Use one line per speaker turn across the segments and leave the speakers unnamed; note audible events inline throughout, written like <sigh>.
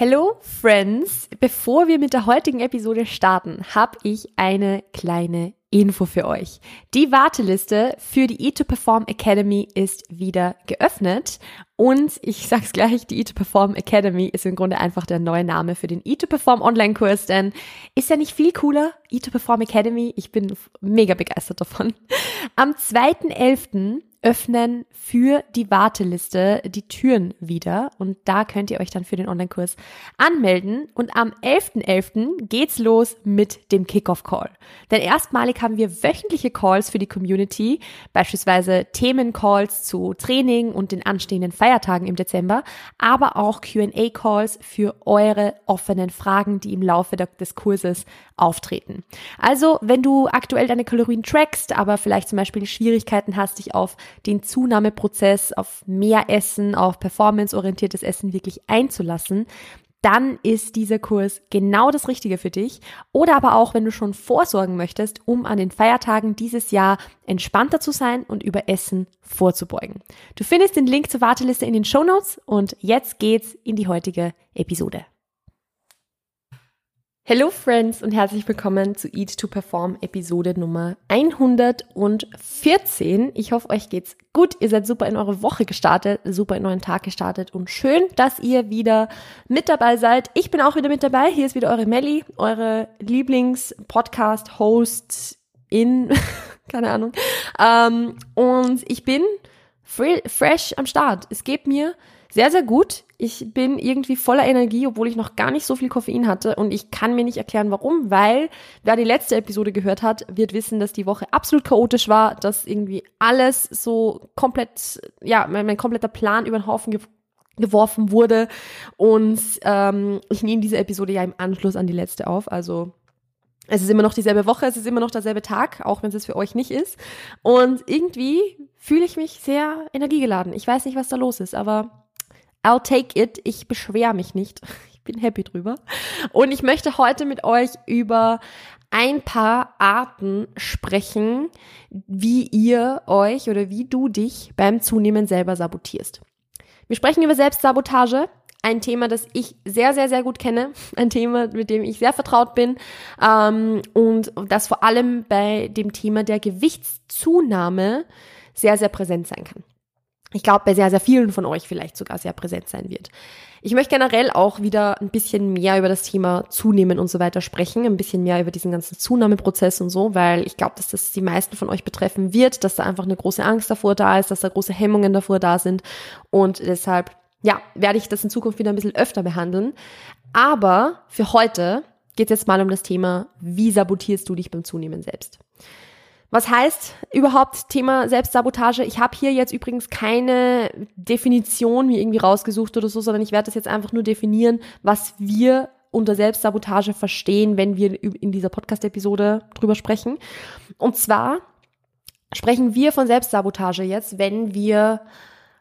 Hello Friends, bevor wir mit der heutigen Episode starten, habe ich eine kleine Info für euch. Die Warteliste für die E2Perform Academy ist wieder geöffnet und ich sag's gleich, die E2Perform Academy ist im Grunde einfach der neue Name für den E2Perform Online Kurs, denn ist ja nicht viel cooler, E2Perform Academy, ich bin mega begeistert davon. Am 2.11 öffnen für die Warteliste die Türen wieder und da könnt ihr euch dann für den Online-Kurs anmelden und am 11.11. .11. geht's los mit dem Kickoff-Call. Denn erstmalig haben wir wöchentliche Calls für die Community, beispielsweise Themen-Calls zu Training und den anstehenden Feiertagen im Dezember, aber auch Q&A-Calls für eure offenen Fragen, die im Laufe des Kurses auftreten. Also, wenn du aktuell deine Kalorien trackst, aber vielleicht zum Beispiel Schwierigkeiten hast, dich auf den Zunahmeprozess, auf mehr Essen, auf performanceorientiertes Essen wirklich einzulassen, dann ist dieser Kurs genau das Richtige für dich. Oder aber auch, wenn du schon vorsorgen möchtest, um an den Feiertagen dieses Jahr entspannter zu sein und über Essen vorzubeugen. Du findest den Link zur Warteliste in den Show Notes und jetzt geht's in die heutige Episode. Hello Friends und herzlich willkommen zu Eat to Perform Episode Nummer 114. Ich hoffe, euch geht's gut. Ihr seid super in eure Woche gestartet, super in euren Tag gestartet und schön, dass ihr wieder mit dabei seid. Ich bin auch wieder mit dabei. Hier ist wieder eure Melli, eure Lieblings-Podcast-Host in, <laughs> keine Ahnung. Ähm, und ich bin fresh am Start. Es geht mir sehr, sehr gut. Ich bin irgendwie voller Energie, obwohl ich noch gar nicht so viel Koffein hatte und ich kann mir nicht erklären, warum, weil wer die letzte Episode gehört hat, wird wissen, dass die Woche absolut chaotisch war, dass irgendwie alles so komplett, ja, mein, mein kompletter Plan über den Haufen ge geworfen wurde und ähm, ich nehme diese Episode ja im Anschluss an die letzte auf, also es ist immer noch dieselbe Woche, es ist immer noch derselbe Tag, auch wenn es für euch nicht ist. Und irgendwie fühle ich mich sehr energiegeladen. Ich weiß nicht, was da los ist, aber I'll take it. Ich beschwere mich nicht. <laughs> Ich bin happy drüber. Und ich möchte heute mit euch über ein paar Arten sprechen, wie ihr euch oder wie du dich beim Zunehmen selber sabotierst. Wir sprechen über Selbstsabotage, ein Thema, das ich sehr, sehr, sehr gut kenne, <laughs> ein Thema, mit dem ich sehr vertraut bin ähm, und das vor allem bei dem Thema der Gewichtszunahme sehr, sehr präsent sein kann ich glaube, bei sehr, sehr vielen von euch vielleicht sogar sehr präsent sein wird. Ich möchte generell auch wieder ein bisschen mehr über das Thema Zunehmen und so weiter sprechen, ein bisschen mehr über diesen ganzen Zunahmeprozess und so, weil ich glaube, dass das die meisten von euch betreffen wird, dass da einfach eine große Angst davor da ist, dass da große Hemmungen davor da sind und deshalb, ja, werde ich das in Zukunft wieder ein bisschen öfter behandeln. Aber für heute geht es jetzt mal um das Thema, wie sabotierst du dich beim Zunehmen selbst? Was heißt überhaupt Thema Selbstsabotage? Ich habe hier jetzt übrigens keine Definition mir irgendwie rausgesucht oder so, sondern ich werde das jetzt einfach nur definieren, was wir unter Selbstsabotage verstehen, wenn wir in dieser Podcast-Episode drüber sprechen. Und zwar sprechen wir von Selbstsabotage jetzt, wenn wir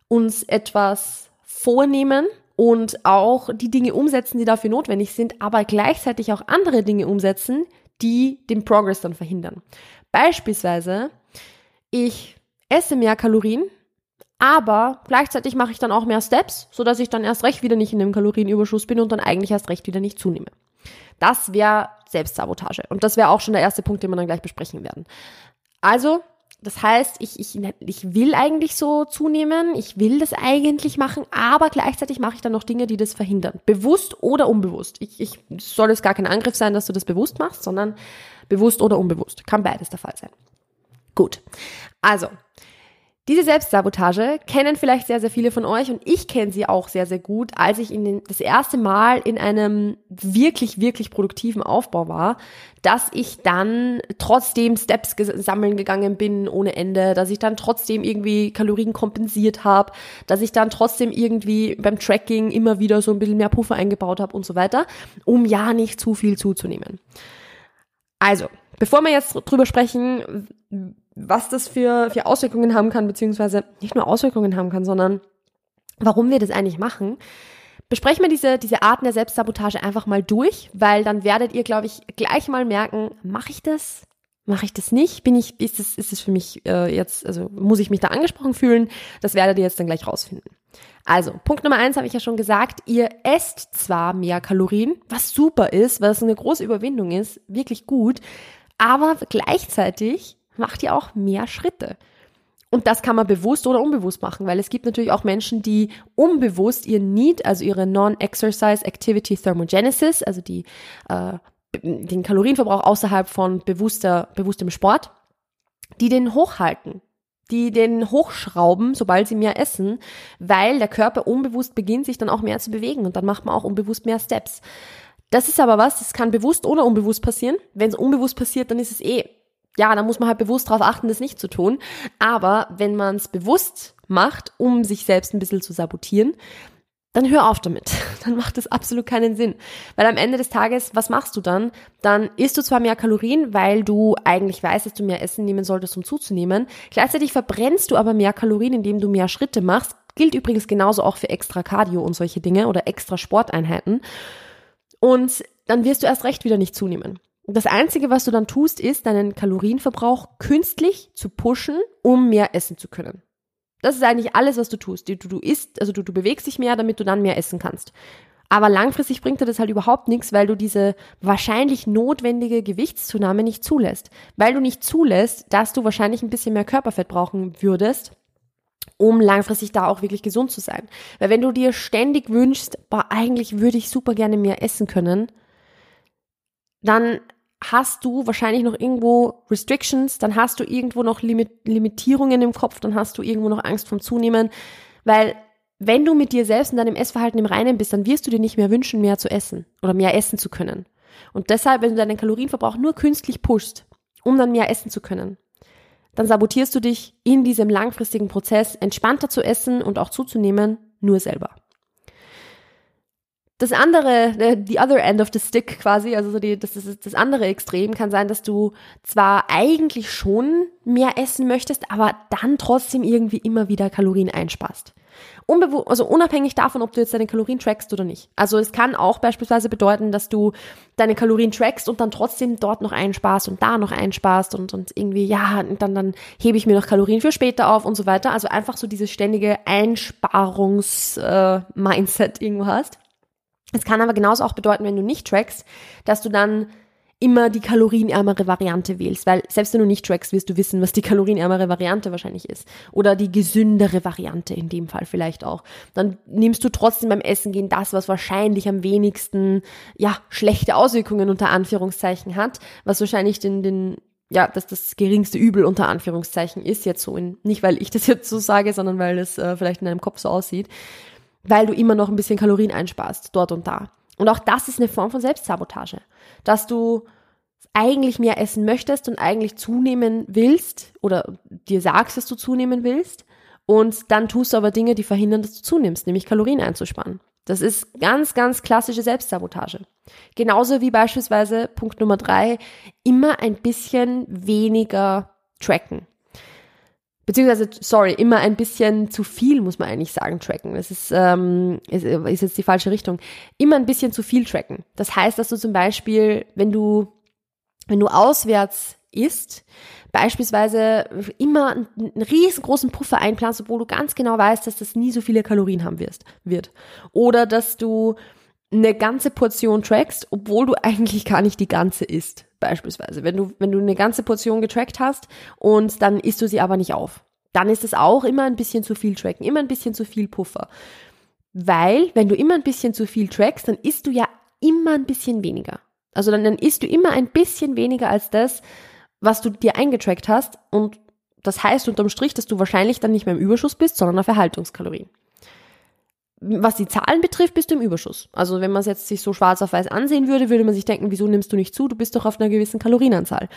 uns etwas vornehmen und auch die Dinge umsetzen, die dafür notwendig sind, aber gleichzeitig auch andere Dinge umsetzen, die den Progress dann verhindern. Beispielsweise, ich esse mehr Kalorien, aber gleichzeitig mache ich dann auch mehr Steps, sodass ich dann erst recht wieder nicht in dem Kalorienüberschuss bin und dann eigentlich erst recht wieder nicht zunehme. Das wäre Selbstsabotage. Und das wäre auch schon der erste Punkt, den wir dann gleich besprechen werden. Also, das heißt, ich, ich, ich will eigentlich so zunehmen, ich will das eigentlich machen, aber gleichzeitig mache ich dann noch Dinge, die das verhindern. Bewusst oder unbewusst. Ich, ich soll es gar kein Angriff sein, dass du das bewusst machst, sondern Bewusst oder unbewusst. Kann beides der Fall sein. Gut. Also, diese Selbstsabotage kennen vielleicht sehr, sehr viele von euch und ich kenne sie auch sehr, sehr gut, als ich in den, das erste Mal in einem wirklich, wirklich produktiven Aufbau war, dass ich dann trotzdem Steps sammeln gegangen bin ohne Ende, dass ich dann trotzdem irgendwie Kalorien kompensiert habe, dass ich dann trotzdem irgendwie beim Tracking immer wieder so ein bisschen mehr Puffer eingebaut habe und so weiter, um ja nicht zu viel zuzunehmen. Also, bevor wir jetzt drüber sprechen, was das für, für Auswirkungen haben kann, beziehungsweise nicht nur Auswirkungen haben kann, sondern warum wir das eigentlich machen, besprechen wir diese, diese Arten der Selbstsabotage einfach mal durch, weil dann werdet ihr, glaube ich, gleich mal merken, mache ich das? Mache ich das nicht? Bin ich, ist es, ist es für mich äh, jetzt, also muss ich mich da angesprochen fühlen? Das werdet ihr jetzt dann gleich rausfinden. Also, Punkt Nummer eins habe ich ja schon gesagt, ihr esst zwar mehr Kalorien, was super ist, was eine große Überwindung ist, wirklich gut, aber gleichzeitig macht ihr auch mehr Schritte. Und das kann man bewusst oder unbewusst machen, weil es gibt natürlich auch Menschen, die unbewusst ihren Need, also ihre Non-Exercise Activity Thermogenesis, also die, äh, den Kalorienverbrauch außerhalb von bewusster, bewusstem Sport, die den hochhalten die den hochschrauben, sobald sie mehr essen, weil der Körper unbewusst beginnt, sich dann auch mehr zu bewegen und dann macht man auch unbewusst mehr Steps. Das ist aber was, das kann bewusst oder unbewusst passieren. Wenn es unbewusst passiert, dann ist es eh, ja, dann muss man halt bewusst darauf achten, das nicht zu tun. Aber wenn man es bewusst macht, um sich selbst ein bisschen zu sabotieren, dann hör auf damit. <laughs> Dann macht das absolut keinen Sinn. Weil am Ende des Tages, was machst du dann? Dann isst du zwar mehr Kalorien, weil du eigentlich weißt, dass du mehr Essen nehmen solltest, um zuzunehmen. Gleichzeitig verbrennst du aber mehr Kalorien, indem du mehr Schritte machst. Gilt übrigens genauso auch für extra Cardio und solche Dinge oder extra Sporteinheiten. Und dann wirst du erst recht wieder nicht zunehmen. Das Einzige, was du dann tust, ist, deinen Kalorienverbrauch künstlich zu pushen, um mehr essen zu können. Das ist eigentlich alles, was du tust. Du, du isst, also du, du bewegst dich mehr, damit du dann mehr essen kannst. Aber langfristig bringt dir das halt überhaupt nichts, weil du diese wahrscheinlich notwendige Gewichtszunahme nicht zulässt. Weil du nicht zulässt, dass du wahrscheinlich ein bisschen mehr Körperfett brauchen würdest, um langfristig da auch wirklich gesund zu sein. Weil wenn du dir ständig wünschst, boah, eigentlich würde ich super gerne mehr essen können, dann hast du wahrscheinlich noch irgendwo Restrictions, dann hast du irgendwo noch Limit Limitierungen im Kopf, dann hast du irgendwo noch Angst vom Zunehmen, weil wenn du mit dir selbst und deinem Essverhalten im Reinen bist, dann wirst du dir nicht mehr wünschen, mehr zu essen oder mehr essen zu können. Und deshalb, wenn du deinen Kalorienverbrauch nur künstlich pushst, um dann mehr essen zu können, dann sabotierst du dich in diesem langfristigen Prozess, entspannter zu essen und auch zuzunehmen, nur selber. Das andere, äh, the other end of the stick quasi, also so die, das, ist das andere Extrem kann sein, dass du zwar eigentlich schon mehr essen möchtest, aber dann trotzdem irgendwie immer wieder Kalorien einsparst. Unbewu also unabhängig davon, ob du jetzt deine Kalorien trackst oder nicht. Also es kann auch beispielsweise bedeuten, dass du deine Kalorien trackst und dann trotzdem dort noch einsparst und da noch einsparst und, und irgendwie, ja, und dann, dann hebe ich mir noch Kalorien für später auf und so weiter. Also einfach so dieses ständige Einsparungs-Mindset äh, irgendwo hast. Es kann aber genauso auch bedeuten, wenn du nicht trackst, dass du dann immer die kalorienärmere Variante wählst, weil selbst wenn du nicht trackst, wirst du wissen, was die kalorienärmere Variante wahrscheinlich ist. Oder die gesündere Variante in dem Fall vielleicht auch. Dann nimmst du trotzdem beim Essen gehen das, was wahrscheinlich am wenigsten, ja, schlechte Auswirkungen unter Anführungszeichen hat, was wahrscheinlich den, den, ja, dass das geringste Übel unter Anführungszeichen ist, jetzt so in, nicht weil ich das jetzt so sage, sondern weil es äh, vielleicht in deinem Kopf so aussieht weil du immer noch ein bisschen Kalorien einsparst, dort und da. Und auch das ist eine Form von Selbstsabotage, dass du eigentlich mehr essen möchtest und eigentlich zunehmen willst oder dir sagst, dass du zunehmen willst und dann tust du aber Dinge, die verhindern, dass du zunimmst, nämlich Kalorien einzusparen. Das ist ganz, ganz klassische Selbstsabotage. Genauso wie beispielsweise Punkt Nummer drei, immer ein bisschen weniger tracken beziehungsweise, sorry, immer ein bisschen zu viel, muss man eigentlich sagen, tracken. Das ist, ähm, ist, ist jetzt die falsche Richtung. Immer ein bisschen zu viel tracken. Das heißt, dass du zum Beispiel, wenn du, wenn du auswärts isst, beispielsweise immer einen, riesengroßen Puffer einplanst, obwohl du ganz genau weißt, dass das nie so viele Kalorien haben wirst, wird. Oder dass du eine ganze Portion trackst, obwohl du eigentlich gar nicht die ganze isst beispielsweise. Wenn du, wenn du eine ganze Portion getrackt hast und dann isst du sie aber nicht auf, dann ist es auch immer ein bisschen zu viel tracken, immer ein bisschen zu viel Puffer. Weil, wenn du immer ein bisschen zu viel trackst, dann isst du ja immer ein bisschen weniger. Also dann, dann isst du immer ein bisschen weniger als das, was du dir eingetrackt hast und das heißt unterm Strich, dass du wahrscheinlich dann nicht mehr im Überschuss bist, sondern auf Erhaltungskalorien was die Zahlen betrifft, bist du im Überschuss. Also wenn man es jetzt sich so schwarz auf weiß ansehen würde, würde man sich denken, wieso nimmst du nicht zu? Du bist doch auf einer gewissen Kalorienanzahl.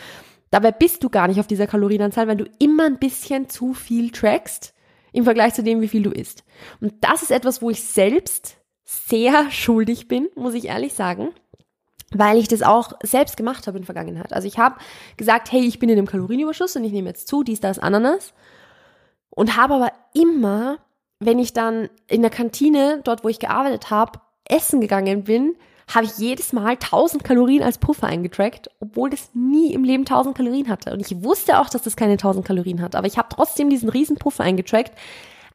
Dabei bist du gar nicht auf dieser Kalorienanzahl, weil du immer ein bisschen zu viel trackst im Vergleich zu dem, wie viel du isst. Und das ist etwas, wo ich selbst sehr schuldig bin, muss ich ehrlich sagen, weil ich das auch selbst gemacht habe in der Vergangenheit. Also ich habe gesagt, hey, ich bin in einem Kalorienüberschuss und ich nehme jetzt zu, dies, das, Ananas und habe aber immer wenn ich dann in der Kantine, dort wo ich gearbeitet habe, essen gegangen bin, habe ich jedes Mal 1000 Kalorien als Puffer eingetrackt, obwohl das nie im Leben 1000 Kalorien hatte. Und ich wusste auch, dass das keine 1000 Kalorien hat, aber ich habe trotzdem diesen riesen Puffer eingetrackt,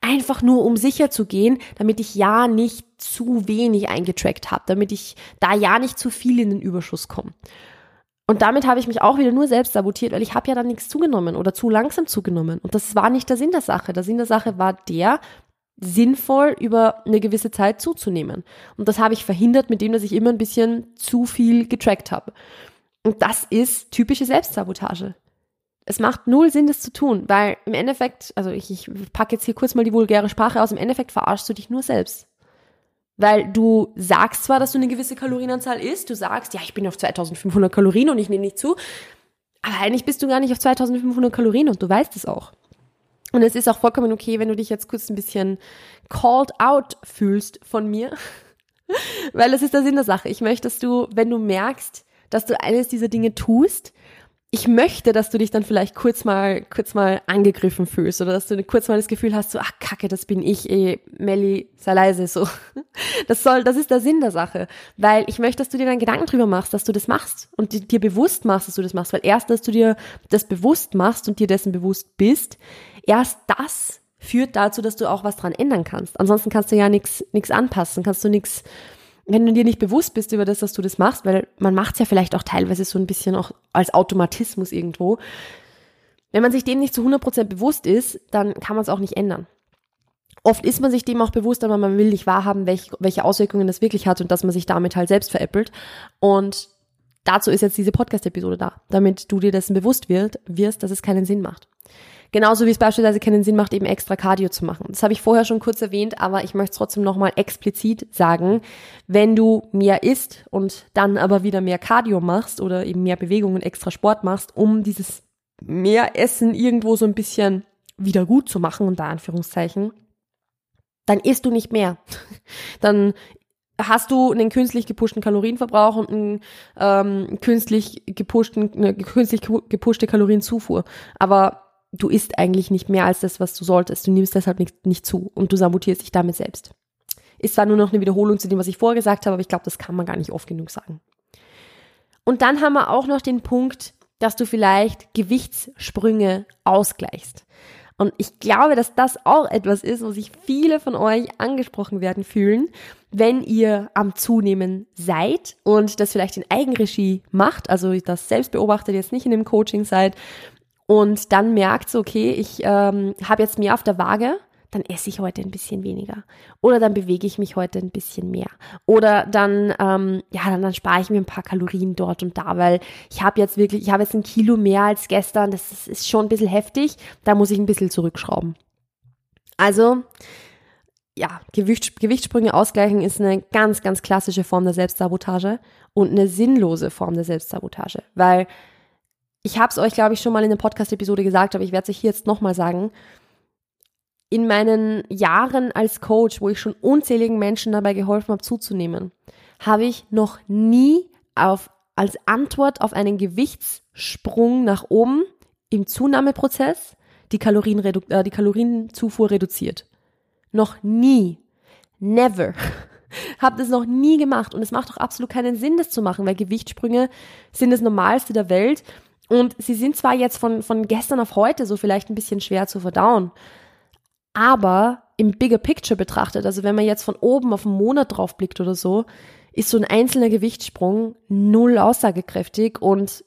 Einfach nur, um sicher zu gehen, damit ich ja nicht zu wenig eingetrackt habe, damit ich da ja nicht zu viel in den Überschuss komme. Und damit habe ich mich auch wieder nur selbst sabotiert, weil ich habe ja dann nichts zugenommen oder zu langsam zugenommen. Und das war nicht der Sinn der Sache. Der Sinn der Sache war der, sinnvoll über eine gewisse Zeit zuzunehmen. Und das habe ich verhindert, mit dem, dass ich immer ein bisschen zu viel getrackt habe. Und das ist typische Selbstsabotage. Es macht null Sinn, das zu tun, weil im Endeffekt, also ich, ich packe jetzt hier kurz mal die vulgäre Sprache aus, im Endeffekt verarschst du dich nur selbst. Weil du sagst zwar, dass du eine gewisse Kalorienanzahl isst, du sagst, ja, ich bin auf 2500 Kalorien und ich nehme nicht zu, aber eigentlich bist du gar nicht auf 2500 Kalorien und du weißt es auch. Und es ist auch vollkommen okay, wenn du dich jetzt kurz ein bisschen called out fühlst von mir, <laughs> weil das ist der Sinn der Sache. Ich möchte, dass du, wenn du merkst, dass du eines dieser Dinge tust, ich möchte, dass du dich dann vielleicht kurz mal, kurz mal angegriffen fühlst oder dass du kurz mal das Gefühl hast, so, ach Kacke, das bin ich, eh, Melli, sei leise, so. <laughs> Das soll, das ist der Sinn der Sache. Weil ich möchte, dass du dir dann Gedanken drüber machst, dass du das machst und dir bewusst machst, dass du das machst. Weil erst, dass du dir das bewusst machst und dir dessen bewusst bist, erst das führt dazu, dass du auch was dran ändern kannst. Ansonsten kannst du ja nichts nichts anpassen, kannst du nichts wenn du dir nicht bewusst bist über das, dass du das machst, weil man macht es ja vielleicht auch teilweise so ein bisschen auch als Automatismus irgendwo. Wenn man sich dem nicht zu 100% bewusst ist, dann kann man es auch nicht ändern. Oft ist man sich dem auch bewusst, aber man will nicht wahrhaben, welch, welche Auswirkungen das wirklich hat und dass man sich damit halt selbst veräppelt. Und dazu ist jetzt diese Podcast-Episode da, damit du dir dessen bewusst wirst, dass es keinen Sinn macht. Genauso wie es beispielsweise keinen Sinn macht, eben extra Cardio zu machen. Das habe ich vorher schon kurz erwähnt, aber ich möchte es trotzdem nochmal explizit sagen. Wenn du mehr isst und dann aber wieder mehr Cardio machst oder eben mehr Bewegung und extra Sport machst, um dieses mehr Essen irgendwo so ein bisschen wieder gut zu machen, unter Anführungszeichen, dann isst du nicht mehr. <laughs> Dann hast du einen künstlich gepushten Kalorienverbrauch und einen ähm, künstlich gepushten, eine künstlich gepushte Kalorienzufuhr. Aber du isst eigentlich nicht mehr als das, was du solltest. Du nimmst deshalb nicht, nicht zu und du sabotierst dich damit selbst. Ist zwar nur noch eine Wiederholung zu dem, was ich vorher gesagt habe, aber ich glaube, das kann man gar nicht oft genug sagen. Und dann haben wir auch noch den Punkt, dass du vielleicht Gewichtssprünge ausgleichst. Und ich glaube, dass das auch etwas ist, wo sich viele von euch angesprochen werden fühlen, wenn ihr am Zunehmen seid und das vielleicht in Eigenregie macht, also das selbst beobachtet, jetzt nicht in dem Coaching seid und dann merkt so, okay, ich ähm, habe jetzt mehr auf der Waage, dann esse ich heute ein bisschen weniger. Oder dann bewege ich mich heute ein bisschen mehr. Oder dann, ähm, ja, dann, dann spare ich mir ein paar Kalorien dort und da, weil ich habe jetzt wirklich, ich habe jetzt ein Kilo mehr als gestern, das ist, ist schon ein bisschen heftig, da muss ich ein bisschen zurückschrauben. Also, ja, Gewicht, Gewichtssprünge ausgleichen ist eine ganz, ganz klassische Form der Selbstsabotage und eine sinnlose Form der Selbstsabotage, weil ich habe es euch, glaube ich, schon mal in der Podcast-Episode gesagt, aber ich werde es euch hier jetzt nochmal sagen. In meinen Jahren als Coach, wo ich schon unzähligen Menschen dabei geholfen habe, zuzunehmen, habe ich noch nie auf, als Antwort auf einen Gewichtssprung nach oben im Zunahmeprozess die, Kalorienredu äh, die Kalorienzufuhr reduziert. Noch nie. Never. <laughs> Hab das noch nie gemacht und es macht doch absolut keinen Sinn, das zu machen, weil Gewichtssprünge sind das Normalste der Welt und sie sind zwar jetzt von, von gestern auf heute so vielleicht ein bisschen schwer zu verdauen, aber im Bigger Picture betrachtet, also wenn man jetzt von oben auf einen Monat drauf blickt oder so, ist so ein einzelner Gewichtssprung null aussagekräftig und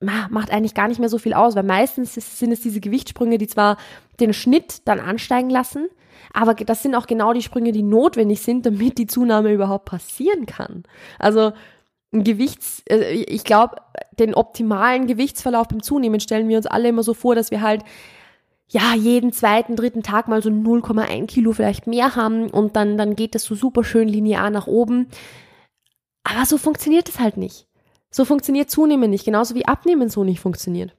macht eigentlich gar nicht mehr so viel aus, weil meistens sind es diese Gewichtssprünge, die zwar den Schnitt dann ansteigen lassen, aber das sind auch genau die Sprünge, die notwendig sind, damit die Zunahme überhaupt passieren kann. Also Gewichts, äh, ich glaube, den optimalen Gewichtsverlauf beim Zunehmen stellen wir uns alle immer so vor, dass wir halt ja jeden zweiten, dritten Tag mal so 0,1 Kilo vielleicht mehr haben und dann, dann geht das so super schön linear nach oben. Aber so funktioniert es halt nicht. So funktioniert Zunehmen nicht, genauso wie Abnehmen so nicht funktioniert.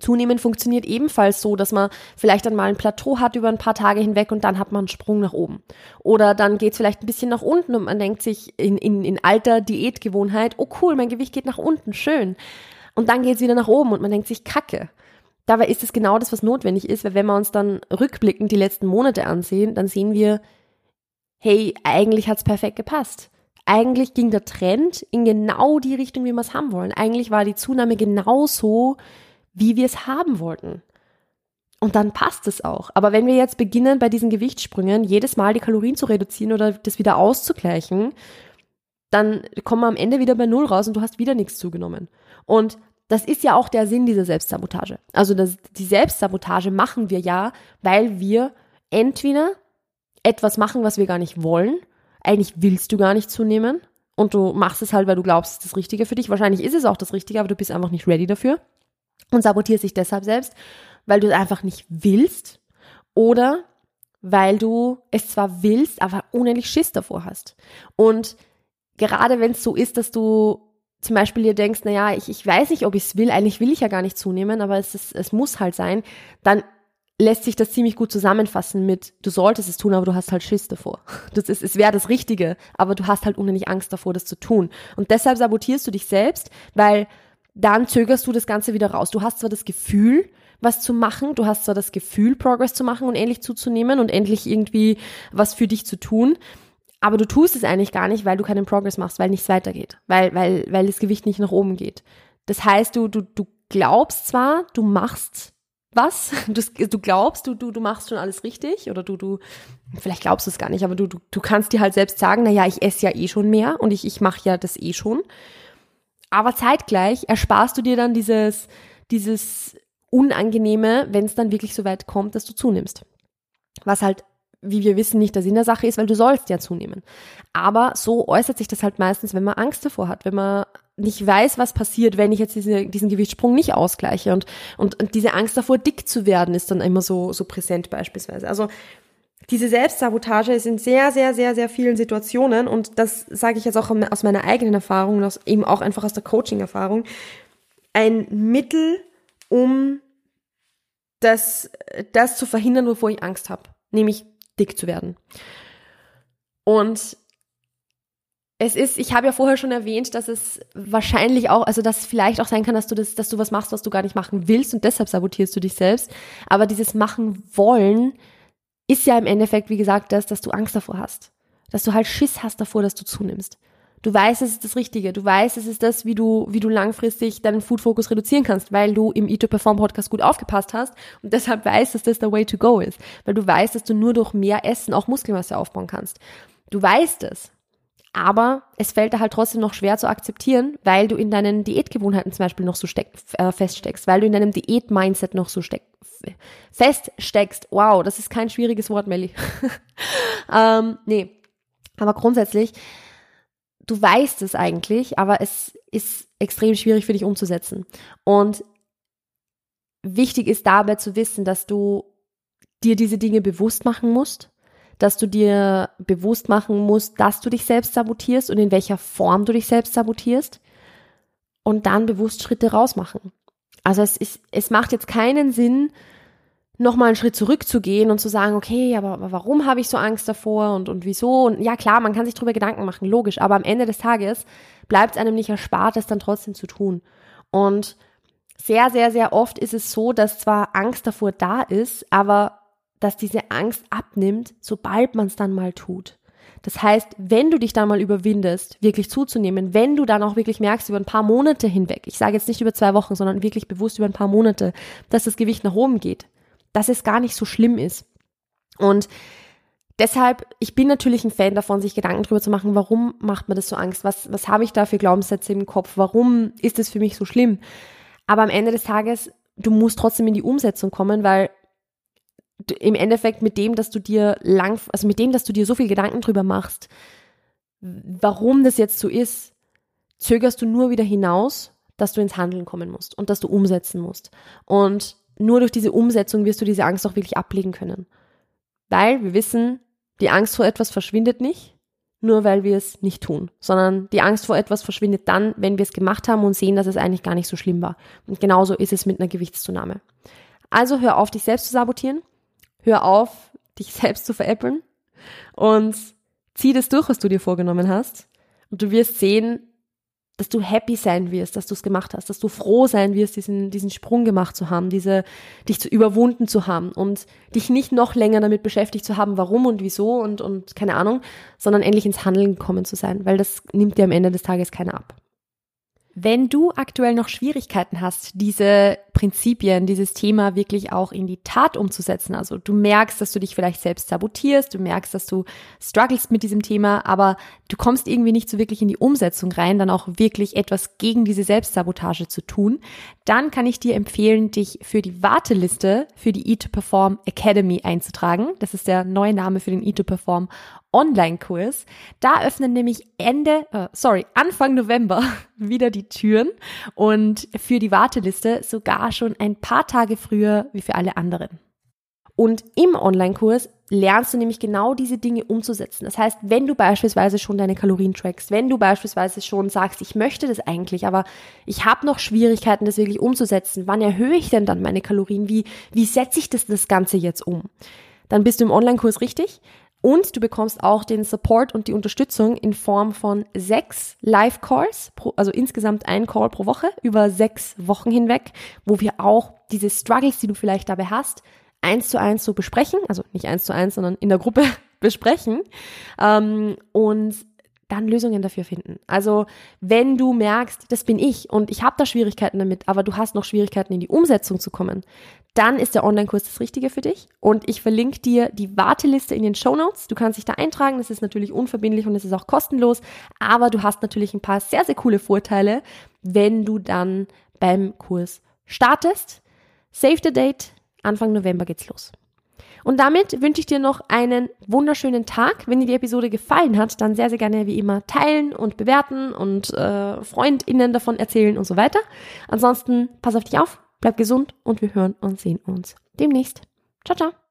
Zunehmen funktioniert ebenfalls so, dass man vielleicht dann mal ein Plateau hat über ein paar Tage hinweg und dann hat man einen Sprung nach oben. Oder dann geht es vielleicht ein bisschen nach unten und man denkt sich in, in, in alter Diätgewohnheit, oh cool, mein Gewicht geht nach unten, schön. Und dann geht es wieder nach oben und man denkt sich, kacke. Dabei ist es genau das, was notwendig ist, weil wenn wir uns dann rückblickend die letzten Monate ansehen, dann sehen wir, hey, eigentlich hat's perfekt gepasst. Eigentlich ging der Trend in genau die Richtung, wie wir es haben wollen. Eigentlich war die Zunahme genauso, wie wir es haben wollten. Und dann passt es auch. Aber wenn wir jetzt beginnen, bei diesen Gewichtssprüngen jedes Mal die Kalorien zu reduzieren oder das wieder auszugleichen, dann kommen wir am Ende wieder bei Null raus und du hast wieder nichts zugenommen. Und das ist ja auch der Sinn dieser Selbstsabotage. Also das, die Selbstsabotage machen wir ja, weil wir entweder etwas machen, was wir gar nicht wollen. Eigentlich willst du gar nicht zunehmen und du machst es halt, weil du glaubst, es ist das Richtige für dich. Wahrscheinlich ist es auch das Richtige, aber du bist einfach nicht ready dafür und sabotierst dich deshalb selbst, weil du es einfach nicht willst oder weil du es zwar willst, aber unendlich Schiss davor hast. Und gerade wenn es so ist, dass du zum Beispiel dir denkst, naja, ich, ich weiß nicht, ob ich es will, eigentlich will ich ja gar nicht zunehmen, aber es, ist, es muss halt sein, dann lässt sich das ziemlich gut zusammenfassen mit, du solltest es tun, aber du hast halt Schiss davor. <laughs> Das ist, es wäre das Richtige, aber du hast halt unheimlich Angst davor, das zu tun. Und deshalb sabotierst du dich selbst, weil dann zögerst du das Ganze wieder raus. Du hast zwar das Gefühl, was zu machen, du hast zwar das Gefühl, Progress zu machen und endlich zuzunehmen und endlich irgendwie was für dich zu tun, aber du tust es eigentlich gar nicht, weil du keinen Progress machst, weil nichts weitergeht, weil, weil, weil das Gewicht nicht nach oben geht. Das heißt, du, du, du glaubst zwar, du machst was, <laughs> du, du glaubst, du, du, du machst schon alles richtig oder du, du, vielleicht glaubst du es gar nicht, aber du, du, du kannst dir halt selbst sagen, na ja, ich esse ja eh schon mehr und ich, ich mache ja das eh schon. Aber zeitgleich ersparst du dir dann dieses, dieses Unangenehme, wenn es dann wirklich so weit kommt, dass du zunimmst. Was halt wie wir wissen, nicht der Sinn der Sache ist, weil du sollst ja zunehmen. Aber so äußert sich das halt meistens, wenn man Angst davor hat, wenn man nicht weiß, was passiert, wenn ich jetzt diese, diesen Gewichtssprung nicht ausgleiche. Und, und, und diese Angst davor, dick zu werden, ist dann immer so, so präsent beispielsweise. Also diese Selbstsabotage ist in sehr, sehr, sehr, sehr vielen Situationen, und das sage ich jetzt auch aus meiner eigenen Erfahrung, aus, eben auch einfach aus der Coaching-Erfahrung, ein Mittel, um das, das zu verhindern, wovor ich Angst habe. Nämlich dick zu werden. Und es ist, ich habe ja vorher schon erwähnt, dass es wahrscheinlich auch, also dass es vielleicht auch sein kann, dass du das, dass du was machst, was du gar nicht machen willst und deshalb sabotierst du dich selbst. Aber dieses machen wollen ist ja im Endeffekt, wie gesagt, das, dass du Angst davor hast. Dass du halt Schiss hast davor, dass du zunimmst. Du weißt, es ist das Richtige. Du weißt, es ist das, wie du, wie du langfristig deinen Food Focus reduzieren kannst, weil du im Eat to Perform Podcast gut aufgepasst hast und deshalb weißt, dass das der Way to go ist. Weil du weißt, dass du nur durch mehr Essen auch Muskelmasse aufbauen kannst. Du weißt es. Aber es fällt da halt trotzdem noch schwer zu akzeptieren, weil du in deinen Diätgewohnheiten zum Beispiel noch so steck, äh, feststeckst, weil du in deinem Diät-Mindset noch so steck, feststeckst. Wow, das ist kein schwieriges Wort, Melly. <laughs> ähm, nee. Aber grundsätzlich du weißt es eigentlich, aber es ist extrem schwierig für dich umzusetzen. Und wichtig ist dabei zu wissen, dass du dir diese Dinge bewusst machen musst, dass du dir bewusst machen musst, dass du dich selbst sabotierst und in welcher Form du dich selbst sabotierst und dann bewusst Schritte rausmachen. Also es ist, es macht jetzt keinen Sinn, nochmal einen Schritt zurückzugehen und zu sagen, okay, aber, warum habe ich so Angst davor und, und wieso? Und ja, klar, man kann sich darüber Gedanken machen, logisch, aber am Ende des Tages bleibt es einem nicht erspart, es dann trotzdem zu tun. Und sehr, sehr, sehr oft ist es so, dass zwar Angst davor da ist, aber dass diese Angst abnimmt, sobald man es dann mal tut. Das heißt, wenn du dich da mal überwindest, wirklich zuzunehmen, wenn du dann auch wirklich merkst über ein paar Monate hinweg, ich sage jetzt nicht über zwei Wochen, sondern wirklich bewusst über ein paar Monate, dass das Gewicht nach oben geht, dass es gar nicht so schlimm ist. Und deshalb, ich bin natürlich ein Fan davon, sich Gedanken darüber zu machen, warum macht mir das so Angst? Was, was habe ich da für Glaubenssätze im Kopf? Warum ist es für mich so schlimm? Aber am Ende des Tages, du musst trotzdem in die Umsetzung kommen, weil im Endeffekt mit dem, dass du dir lang, also mit dem, dass du dir so viel Gedanken drüber machst, warum das jetzt so ist, zögerst du nur wieder hinaus, dass du ins Handeln kommen musst und dass du umsetzen musst. Und nur durch diese Umsetzung wirst du diese Angst auch wirklich ablegen können. Weil wir wissen, die Angst vor etwas verschwindet nicht, nur weil wir es nicht tun, sondern die Angst vor etwas verschwindet dann, wenn wir es gemacht haben und sehen, dass es eigentlich gar nicht so schlimm war. Und genauso ist es mit einer Gewichtszunahme. Also hör auf, dich selbst zu sabotieren, hör auf, dich selbst zu veräppeln und zieh das durch, was du dir vorgenommen hast. Und du wirst sehen, dass du happy sein wirst, dass du es gemacht hast, dass du froh sein wirst, diesen, diesen Sprung gemacht zu haben, diese, dich zu überwunden zu haben und dich nicht noch länger damit beschäftigt zu haben, warum und wieso und, und keine Ahnung, sondern endlich ins Handeln gekommen zu sein, weil das nimmt dir am Ende des Tages keiner ab. Wenn du aktuell noch Schwierigkeiten hast, diese Prinzipien, dieses Thema wirklich auch in die Tat umzusetzen. Also du merkst, dass du dich vielleicht selbst sabotierst, du merkst, dass du struggles mit diesem Thema, aber du kommst irgendwie nicht so wirklich in die Umsetzung rein, dann auch wirklich etwas gegen diese Selbstsabotage zu tun, dann kann ich dir empfehlen, dich für die Warteliste für die E2Perform Academy einzutragen. Das ist der neue Name für den E2Perform Online-Kurs. Da öffnen nämlich Ende, äh, sorry, Anfang November <laughs> wieder die Türen und für die Warteliste sogar schon ein paar Tage früher wie für alle anderen. Und im Online-Kurs lernst du nämlich genau diese Dinge umzusetzen. Das heißt, wenn du beispielsweise schon deine Kalorien trackst, wenn du beispielsweise schon sagst, ich möchte das eigentlich, aber ich habe noch Schwierigkeiten, das wirklich umzusetzen, wann erhöhe ich denn dann meine Kalorien? Wie, wie setze ich das, das Ganze jetzt um? Dann bist du im Online-Kurs richtig. Und du bekommst auch den Support und die Unterstützung in Form von sechs Live-Calls, also insgesamt ein Call pro Woche über sechs Wochen hinweg, wo wir auch diese Struggles, die du vielleicht dabei hast, eins zu eins so besprechen, also nicht eins zu eins, sondern in der Gruppe <laughs> besprechen. Ähm, und dann Lösungen dafür finden. Also wenn du merkst, das bin ich und ich habe da Schwierigkeiten damit, aber du hast noch Schwierigkeiten in die Umsetzung zu kommen, dann ist der Online-Kurs das Richtige für dich. Und ich verlinke dir die Warteliste in den Show Notes. Du kannst dich da eintragen. Das ist natürlich unverbindlich und es ist auch kostenlos. Aber du hast natürlich ein paar sehr, sehr coole Vorteile, wenn du dann beim Kurs startest. Save the date. Anfang November geht's los. Und damit wünsche ich dir noch einen wunderschönen Tag. Wenn dir die Episode gefallen hat, dann sehr, sehr gerne wie immer teilen und bewerten und äh, FreundInnen davon erzählen und so weiter. Ansonsten pass auf dich auf, bleib gesund und wir hören und sehen uns demnächst. Ciao, ciao.